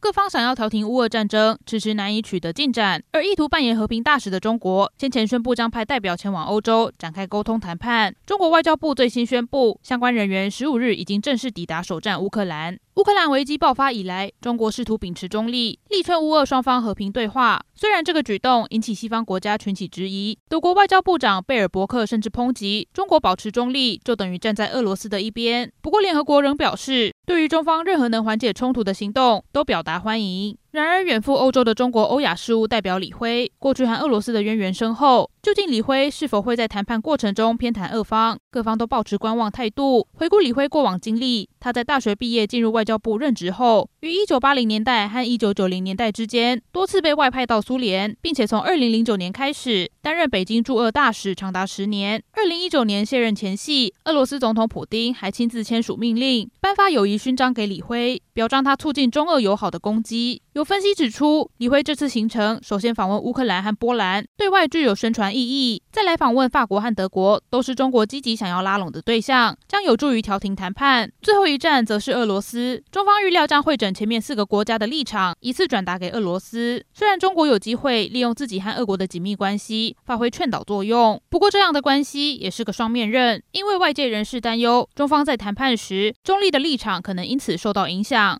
各方想要调停乌俄战争，迟迟难以取得进展。而意图扮演和平大使的中国，先前宣布将派代表前往欧洲展开沟通谈判。中国外交部最新宣布，相关人员十五日已经正式抵达首战乌克兰。乌克兰危机爆发以来，中国试图秉持中立，力劝乌俄双方和平对话。虽然这个举动引起西方国家群起质疑，德国外交部长贝尔伯克甚至抨击中国保持中立就等于站在俄罗斯的一边。不过，联合国仍表示，对于中方任何能缓解冲突的行动都表达欢迎。然而，远赴欧洲的中国欧亚事务代表李辉，过去和俄罗斯的渊源深厚。究竟李辉是否会在谈判过程中偏袒俄方？各方都抱持观望态度。回顾李辉过往经历，他在大学毕业进入外交部任职后，于一九八零年代和一九九零年代之间多次被外派到苏联，并且从二零零九年开始担任北京驻俄大使，长达十年。二零一九年卸任前夕，俄罗斯总统普丁还亲自签署命令，颁发友谊勋章给李辉，表彰他促进中俄友好的功绩。有分析指出，李辉这次行程首先访问乌克兰和波兰，对外具有宣传意义；再来访问法国和德国，都是中国积极想要拉拢的对象，将有助于调停谈判。最后一站则是俄罗斯，中方预料将会诊前面四个国家的立场，一次转达给俄罗斯。虽然中国有机会利用自己和俄国的紧密关系，发挥劝导作用，不过这样的关系也是个双面刃，因为外界人士担忧，中方在谈判时中立的立场可能因此受到影响。